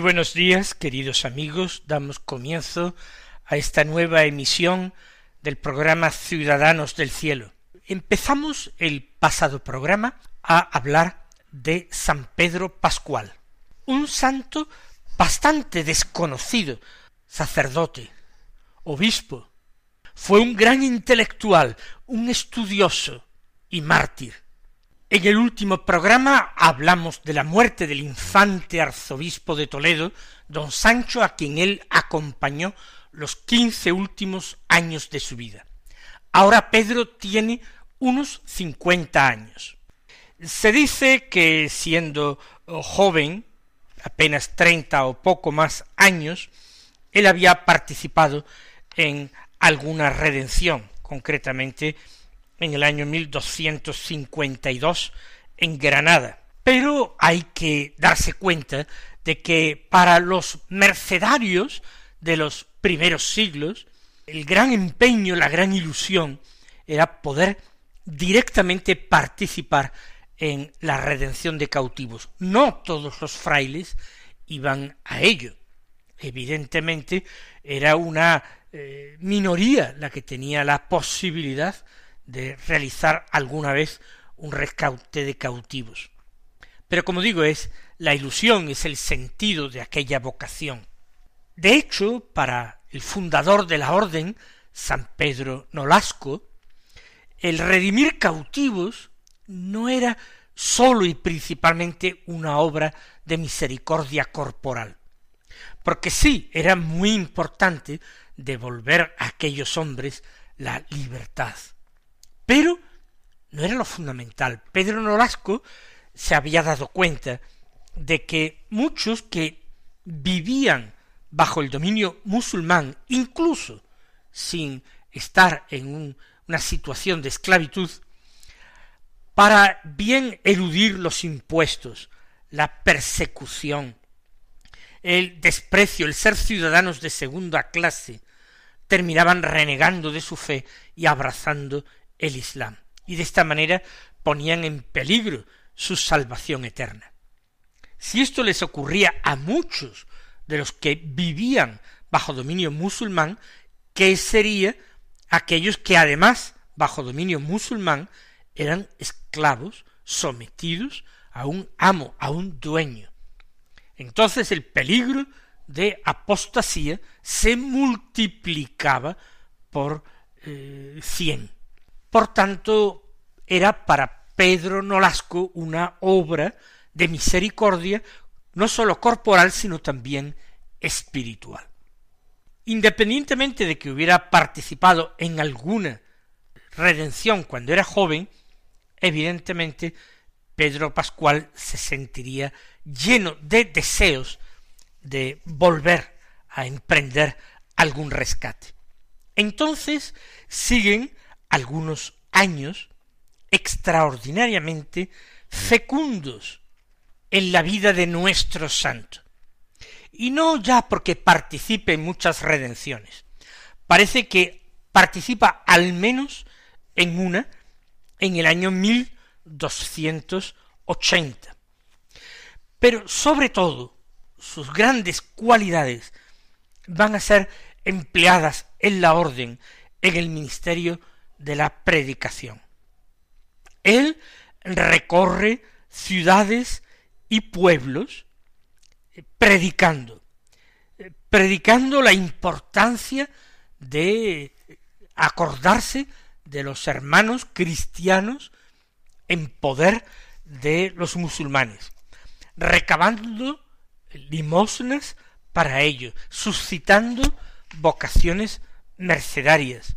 Buenos días, queridos amigos. Damos comienzo a esta nueva emisión del programa Ciudadanos del Cielo. Empezamos el pasado programa a hablar de San Pedro Pascual, un santo bastante desconocido, sacerdote, obispo. Fue un gran intelectual, un estudioso y mártir. En el último programa hablamos de la muerte del infante arzobispo de Toledo, don Sancho, a quien él acompañó los quince últimos años de su vida. Ahora Pedro tiene unos cincuenta años. Se dice que siendo joven, apenas treinta o poco más años, él había participado en alguna redención, concretamente en el año 1252 en Granada. Pero hay que darse cuenta de que para los mercedarios de los primeros siglos, el gran empeño, la gran ilusión era poder directamente participar en la redención de cautivos. No todos los frailes iban a ello. Evidentemente era una eh, minoría la que tenía la posibilidad de realizar alguna vez un rescate de cautivos. Pero como digo, es la ilusión, es el sentido de aquella vocación. De hecho, para el fundador de la orden, San Pedro Nolasco, el redimir cautivos no era sólo y principalmente una obra de misericordia corporal, porque sí era muy importante devolver a aquellos hombres la libertad, pero no era lo fundamental. Pedro Nolasco se había dado cuenta de que muchos que vivían bajo el dominio musulmán, incluso sin estar en una situación de esclavitud, para bien eludir los impuestos, la persecución, el desprecio, el ser ciudadanos de segunda clase, terminaban renegando de su fe y abrazando el Islam, y de esta manera ponían en peligro su salvación eterna. Si esto les ocurría a muchos de los que vivían bajo dominio musulmán, ¿qué sería aquellos que además bajo dominio musulmán eran esclavos sometidos a un amo, a un dueño? Entonces el peligro de apostasía se multiplicaba por eh, cien. Por tanto, era para Pedro Nolasco una obra de misericordia no sólo corporal, sino también espiritual. Independientemente de que hubiera participado en alguna redención cuando era joven, evidentemente Pedro Pascual se sentiría lleno de deseos de volver a emprender algún rescate. Entonces siguen algunos años extraordinariamente fecundos en la vida de nuestro santo. Y no ya porque participe en muchas redenciones. Parece que participa al menos en una en el año 1280. Pero sobre todo, sus grandes cualidades van a ser empleadas en la orden, en el ministerio de la predicación. Él recorre ciudades y pueblos eh, predicando, eh, predicando la importancia de acordarse de los hermanos cristianos en poder de los musulmanes, recabando limosnas para ello, suscitando vocaciones mercedarias,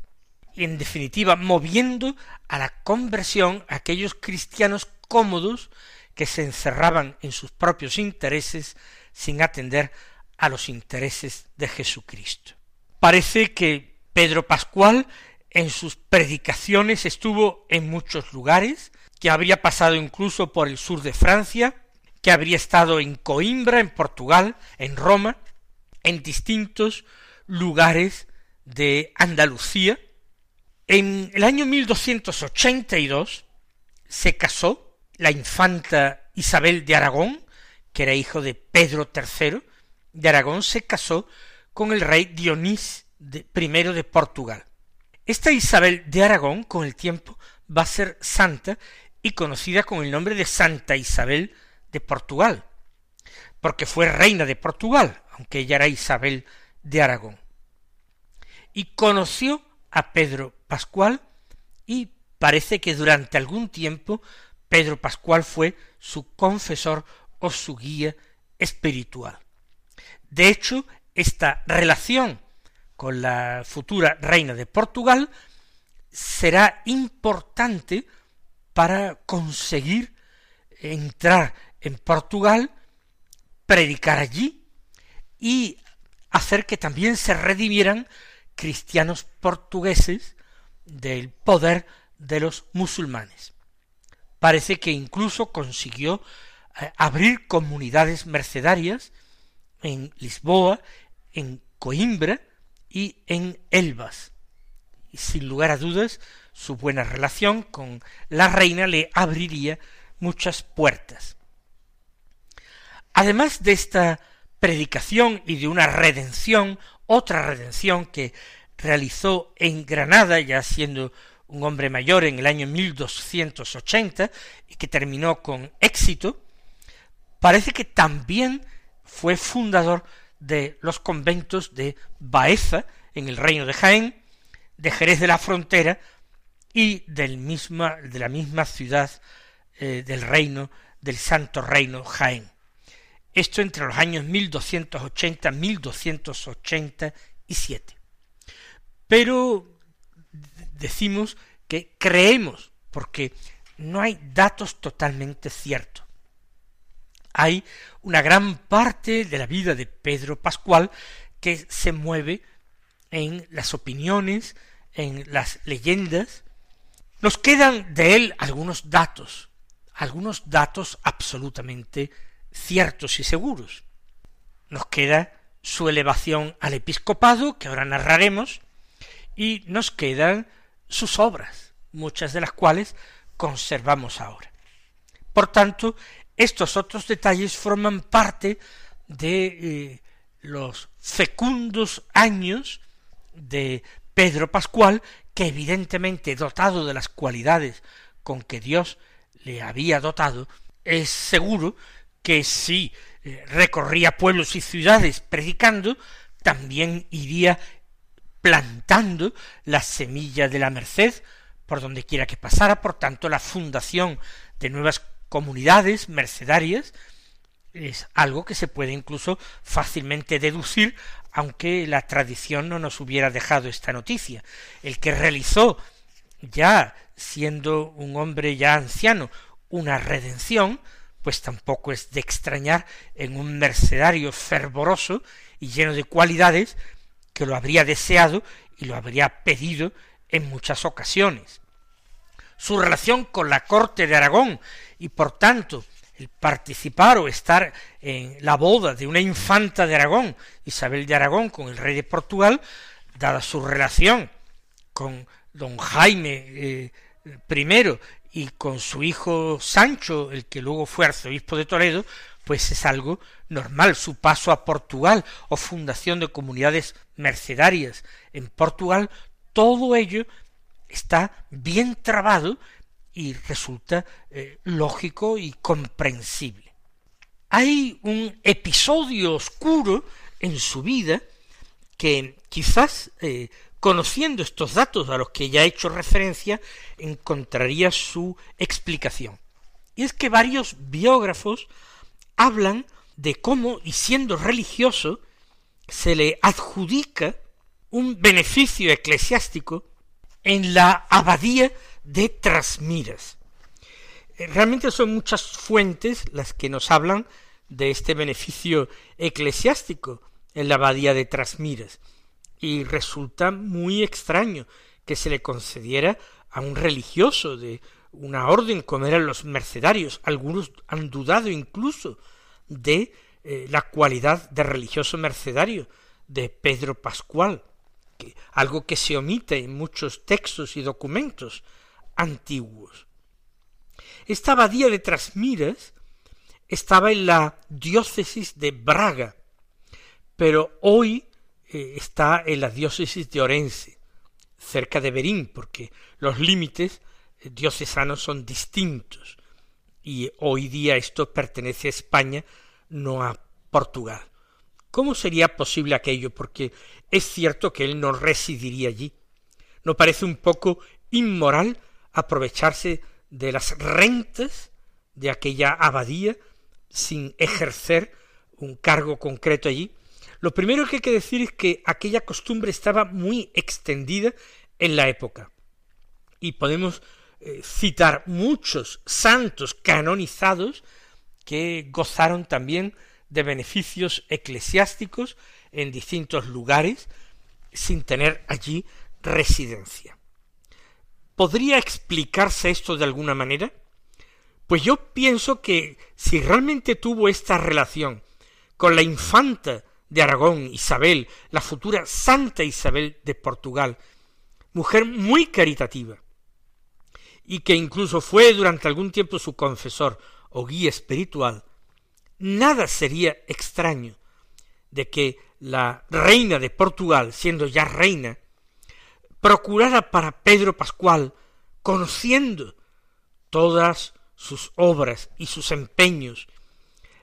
en definitiva moviendo a la conversión a aquellos cristianos cómodos que se encerraban en sus propios intereses sin atender a los intereses de Jesucristo. Parece que Pedro Pascual en sus predicaciones estuvo en muchos lugares, que habría pasado incluso por el sur de Francia, que habría estado en Coimbra, en Portugal, en Roma, en distintos lugares de Andalucía. En el año 1282 se casó la infanta Isabel de Aragón, que era hijo de Pedro III de Aragón, se casó con el rey Dionís I de Portugal. Esta Isabel de Aragón, con el tiempo, va a ser santa y conocida con el nombre de Santa Isabel de Portugal, porque fue reina de Portugal, aunque ella era Isabel de Aragón. Y conoció a Pedro Pascual y parece que durante algún tiempo Pedro Pascual fue su confesor o su guía espiritual. De hecho, esta relación con la futura reina de Portugal será importante para conseguir entrar en Portugal, predicar allí y hacer que también se redimieran cristianos portugueses del poder de los musulmanes. Parece que incluso consiguió eh, abrir comunidades mercedarias en Lisboa, en Coimbra y en Elvas. Y sin lugar a dudas, su buena relación con la reina le abriría muchas puertas. Además de esta predicación y de una redención, otra redención que realizó en Granada, ya siendo un hombre mayor en el año 1280 y que terminó con éxito, parece que también fue fundador de los conventos de Baeza en el reino de Jaén, de Jerez de la Frontera y del misma, de la misma ciudad eh, del reino, del Santo Reino Jaén. Esto entre los años 1280 1287. Pero decimos que creemos, porque no hay datos totalmente ciertos. Hay una gran parte de la vida de Pedro Pascual que se mueve en las opiniones, en las leyendas. Nos quedan de él algunos datos, algunos datos absolutamente ciertos y seguros. Nos queda su elevación al episcopado, que ahora narraremos, y nos quedan sus obras, muchas de las cuales conservamos ahora. Por tanto, estos otros detalles forman parte de eh, los fecundos años de Pedro Pascual, que evidentemente dotado de las cualidades con que Dios le había dotado, es seguro que si eh, recorría pueblos y ciudades predicando, también iría plantando la semilla de la merced por donde quiera que pasara, por tanto la fundación de nuevas comunidades mercedarias es algo que se puede incluso fácilmente deducir, aunque la tradición no nos hubiera dejado esta noticia. El que realizó, ya siendo un hombre ya anciano, una redención, pues tampoco es de extrañar en un mercedario fervoroso y lleno de cualidades que lo habría deseado y lo habría pedido en muchas ocasiones. Su relación con la corte de Aragón y por tanto el participar o estar en la boda de una infanta de Aragón, Isabel de Aragón, con el rey de Portugal, dada su relación con don Jaime eh, I y con su hijo Sancho, el que luego fue arzobispo de Toledo, pues es algo normal. Su paso a Portugal o fundación de comunidades mercedarias en Portugal, todo ello está bien trabado y resulta eh, lógico y comprensible. Hay un episodio oscuro en su vida que quizás eh, conociendo estos datos a los que ya he hecho referencia, encontraría su explicación. Y es que varios biógrafos hablan de cómo, y siendo religioso, se le adjudica un beneficio eclesiástico en la abadía de Trasmiras. Eh, realmente son muchas fuentes las que nos hablan de este beneficio eclesiástico en la abadía de Trasmiras, y resulta muy extraño que se le concediera a un religioso de una orden como eran los mercedarios. Algunos han dudado incluso de eh, la cualidad de religioso mercedario de Pedro Pascual, algo que se omite en muchos textos y documentos antiguos. Esta abadía de Trasmiras estaba en la diócesis de Braga, pero hoy eh, está en la diócesis de Orense, cerca de Berín, porque los límites diocesanos son distintos, y hoy día esto pertenece a España, no a Portugal. ¿Cómo sería posible aquello? Porque es cierto que él no residiría allí. ¿No parece un poco inmoral aprovecharse de las rentas de aquella abadía sin ejercer un cargo concreto allí? Lo primero que hay que decir es que aquella costumbre estaba muy extendida en la época. Y podemos eh, citar muchos santos canonizados que gozaron también de beneficios eclesiásticos en distintos lugares sin tener allí residencia. ¿Podría explicarse esto de alguna manera? Pues yo pienso que si realmente tuvo esta relación con la infanta de Aragón, Isabel, la futura Santa Isabel de Portugal, mujer muy caritativa, y que incluso fue durante algún tiempo su confesor o guía espiritual, nada sería extraño de que la reina de Portugal, siendo ya reina, procurara para Pedro Pascual, conociendo todas sus obras y sus empeños,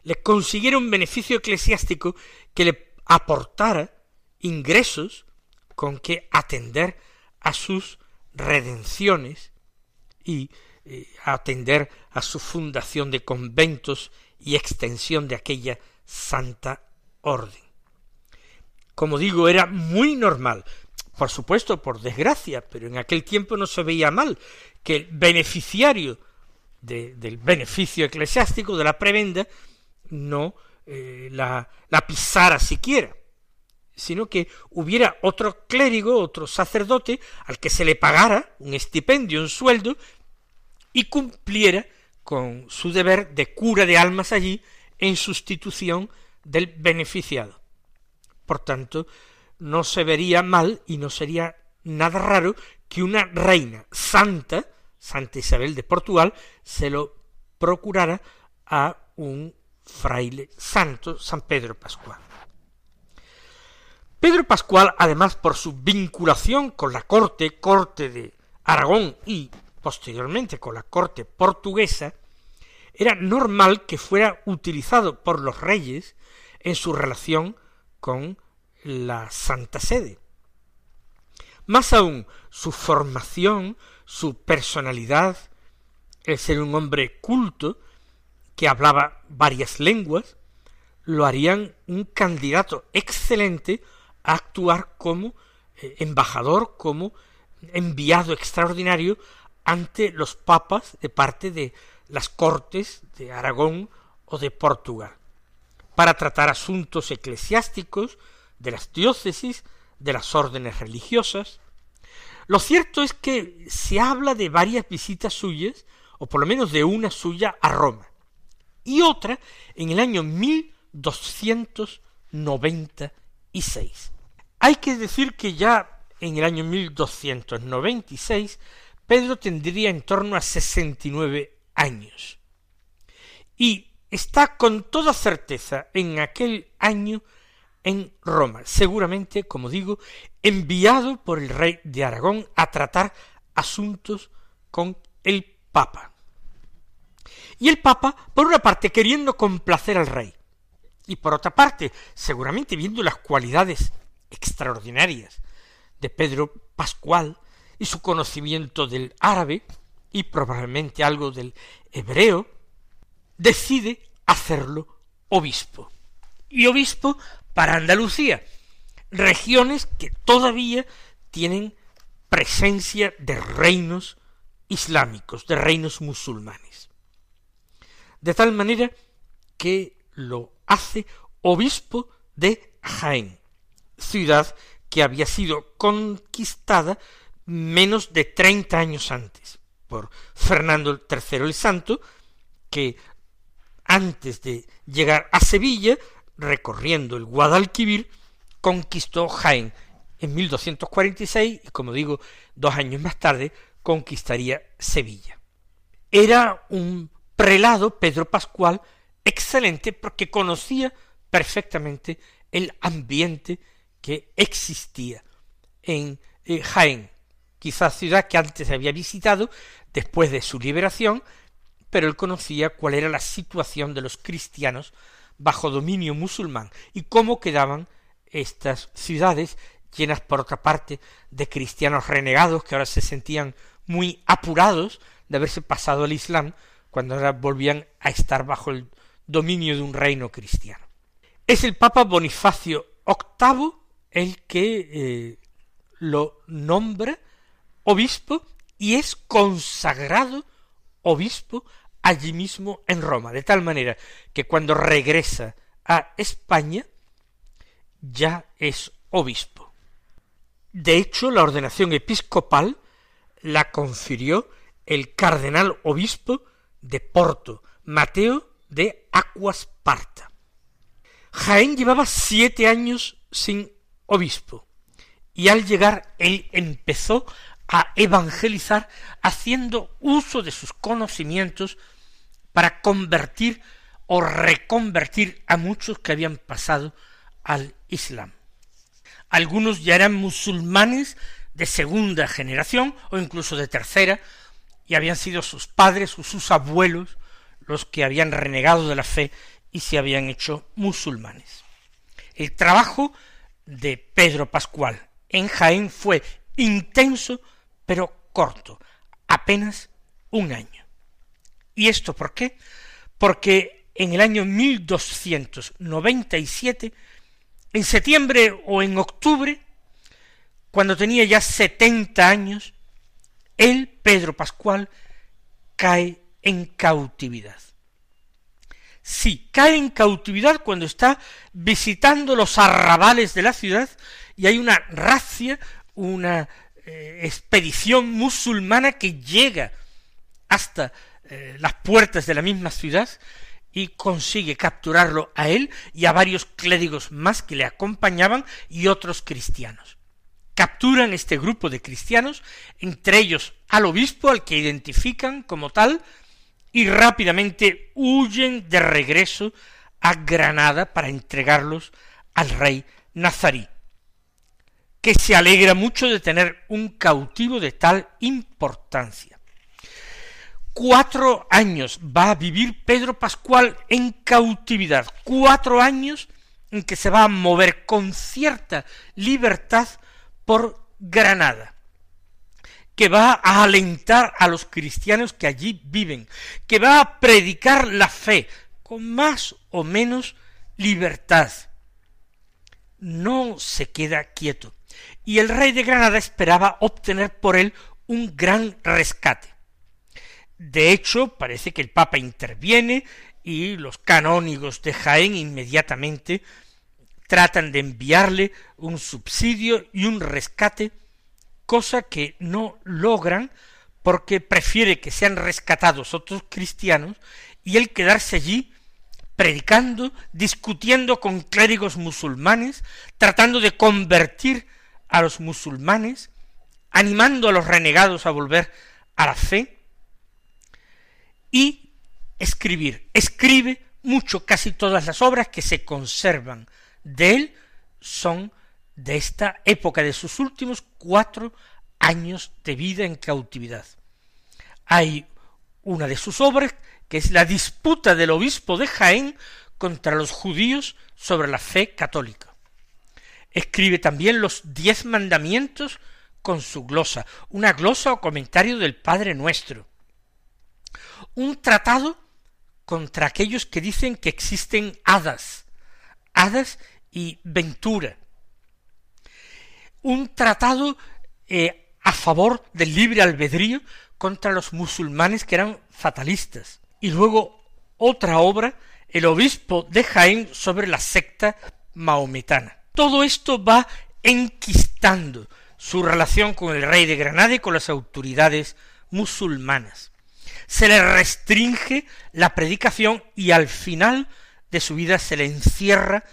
le consiguiera un beneficio eclesiástico que le aportara ingresos con que atender a sus redenciones y eh, atender a su fundación de conventos y extensión de aquella santa orden. Como digo, era muy normal, por supuesto, por desgracia, pero en aquel tiempo no se veía mal que el beneficiario del beneficio eclesiástico de la prebenda no eh, la, la pisara siquiera, sino que hubiera otro clérigo, otro sacerdote, al que se le pagara un estipendio, un sueldo, y cumpliera con su deber de cura de almas allí en sustitución del beneficiado. Por tanto, no se vería mal y no sería nada raro que una reina santa, Santa Isabel de Portugal, se lo procurara a un fraile santo, San Pedro Pascual. Pedro Pascual, además por su vinculación con la corte, corte de Aragón y posteriormente con la corte portuguesa, era normal que fuera utilizado por los reyes en su relación con la Santa Sede. Más aún, su formación, su personalidad, el ser un hombre culto, que hablaba varias lenguas, lo harían un candidato excelente a actuar como eh, embajador, como enviado extraordinario ante los papas de parte de las cortes de Aragón o de Portugal, para tratar asuntos eclesiásticos de las diócesis, de las órdenes religiosas. Lo cierto es que se habla de varias visitas suyas, o por lo menos de una suya a Roma, y otra en el año 1296. Hay que decir que ya en el año 1296 Pedro tendría en torno a sesenta y nueve años. Y está con toda certeza en aquel año en Roma, seguramente, como digo, enviado por el rey de Aragón a tratar asuntos con el Papa. Y el Papa, por una parte, queriendo complacer al rey, y por otra parte, seguramente viendo las cualidades extraordinarias de Pedro Pascual, y su conocimiento del árabe y probablemente algo del hebreo, decide hacerlo obispo. Y obispo para Andalucía. regiones que todavía tienen presencia de reinos islámicos, de reinos musulmanes. De tal manera que lo hace obispo de Jaén, ciudad que había sido conquistada menos de treinta años antes por Fernando III el Santo, que antes de llegar a Sevilla, recorriendo el Guadalquivir, conquistó Jaén en 1246 y, como digo, dos años más tarde conquistaría Sevilla. Era un prelado, Pedro Pascual, excelente porque conocía perfectamente el ambiente que existía en eh, Jaén, quizás ciudad que antes había visitado después de su liberación, pero él conocía cuál era la situación de los cristianos bajo dominio musulmán y cómo quedaban estas ciudades llenas por otra parte de cristianos renegados que ahora se sentían muy apurados de haberse pasado al Islam cuando ahora volvían a estar bajo el dominio de un reino cristiano. Es el Papa Bonifacio VIII el que eh, lo nombra obispo y es consagrado obispo allí mismo en Roma, de tal manera que cuando regresa a España ya es obispo. De hecho, la ordenación episcopal la confirió el cardenal obispo de Porto, Mateo de Aquasparta. Jaén llevaba siete años sin obispo, y al llegar él empezó a evangelizar haciendo uso de sus conocimientos para convertir o reconvertir a muchos que habían pasado al Islam. Algunos ya eran musulmanes de segunda generación o incluso de tercera, y habían sido sus padres o sus abuelos los que habían renegado de la fe y se habían hecho musulmanes. El trabajo de Pedro Pascual en Jaén fue intenso pero corto, apenas un año. ¿Y esto por qué? Porque en el año 1297, en septiembre o en octubre, cuando tenía ya setenta años, él, Pedro Pascual, cae en cautividad. Sí, cae en cautividad cuando está visitando los arrabales de la ciudad y hay una racia, una eh, expedición musulmana que llega hasta eh, las puertas de la misma ciudad y consigue capturarlo a él y a varios clérigos más que le acompañaban y otros cristianos. Capturan este grupo de cristianos, entre ellos al obispo, al que identifican como tal, y rápidamente huyen de regreso a Granada para entregarlos al rey Nazarí, que se alegra mucho de tener un cautivo de tal importancia. Cuatro años va a vivir Pedro Pascual en cautividad, cuatro años en que se va a mover con cierta libertad por Granada que va a alentar a los cristianos que allí viven, que va a predicar la fe con más o menos libertad. No se queda quieto. Y el rey de Granada esperaba obtener por él un gran rescate. De hecho, parece que el Papa interviene y los canónigos de Jaén inmediatamente tratan de enviarle un subsidio y un rescate cosa que no logran porque prefiere que sean rescatados otros cristianos y él quedarse allí predicando, discutiendo con clérigos musulmanes, tratando de convertir a los musulmanes, animando a los renegados a volver a la fe, y escribir. Escribe mucho, casi todas las obras que se conservan de él son de esta época, de sus últimos cuatro años de vida en cautividad. Hay una de sus obras que es la disputa del obispo de Jaén contra los judíos sobre la fe católica. Escribe también los diez mandamientos con su glosa, una glosa o comentario del Padre Nuestro. Un tratado contra aquellos que dicen que existen hadas, hadas y ventura, un tratado eh, a favor del libre albedrío contra los musulmanes que eran fatalistas. Y luego otra obra, el obispo de Jaén sobre la secta maometana. Todo esto va enquistando su relación con el rey de Granada y con las autoridades musulmanas. Se le restringe la predicación y al final de su vida se le encierra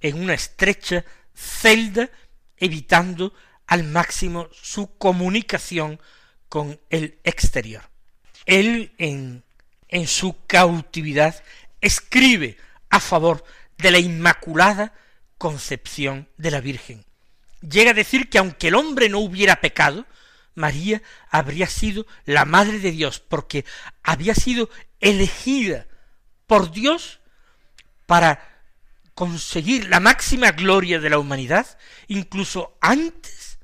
en una estrecha celda, evitando al máximo su comunicación con el exterior. Él en, en su cautividad escribe a favor de la Inmaculada Concepción de la Virgen. Llega a decir que aunque el hombre no hubiera pecado, María habría sido la Madre de Dios, porque había sido elegida por Dios para conseguir la máxima gloria de la humanidad, incluso antes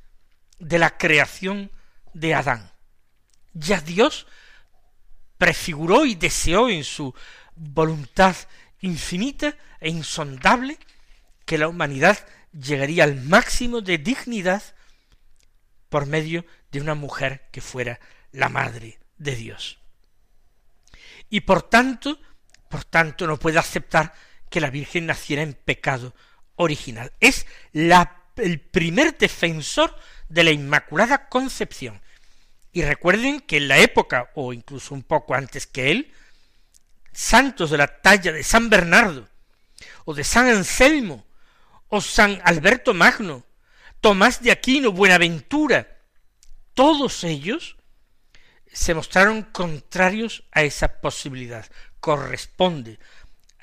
de la creación de Adán. Ya Dios prefiguró y deseó en su voluntad infinita e insondable que la humanidad llegaría al máximo de dignidad por medio de una mujer que fuera la madre de Dios. Y por tanto, por tanto no puede aceptar que la Virgen naciera en pecado original. Es la, el primer defensor de la Inmaculada Concepción. Y recuerden que en la época, o incluso un poco antes que él, santos de la talla de San Bernardo, o de San Anselmo, o San Alberto Magno, Tomás de Aquino, Buenaventura, todos ellos se mostraron contrarios a esa posibilidad. Corresponde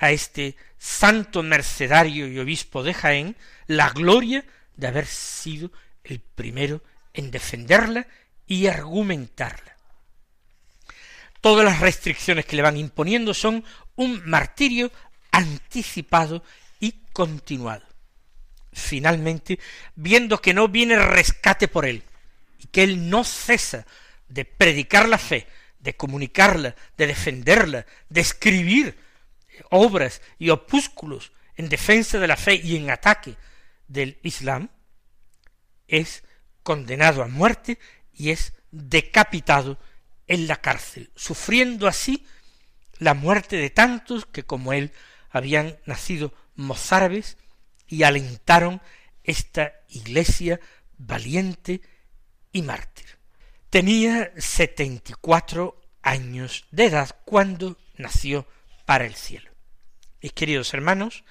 a este santo mercedario y obispo de Jaén la gloria de haber sido el primero en defenderla y argumentarla. Todas las restricciones que le van imponiendo son un martirio anticipado y continuado. Finalmente, viendo que no viene rescate por él, y que él no cesa de predicar la fe, de comunicarla, de defenderla, de escribir obras y opúsculos en defensa de la fe y en ataque del Islam, es condenado a muerte y es decapitado en la cárcel, sufriendo así la muerte de tantos que como él habían nacido mozárabes y alentaron esta iglesia valiente y mártir. Tenía setenta y cuatro años de edad cuando nació para el cielo. Y queridos hermanos,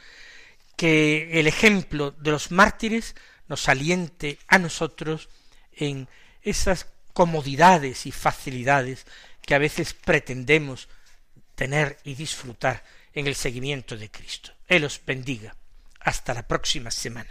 que el ejemplo de los mártires nos aliente a nosotros en esas comodidades y facilidades que a veces pretendemos tener y disfrutar en el seguimiento de Cristo. Él os bendiga. Hasta la próxima semana.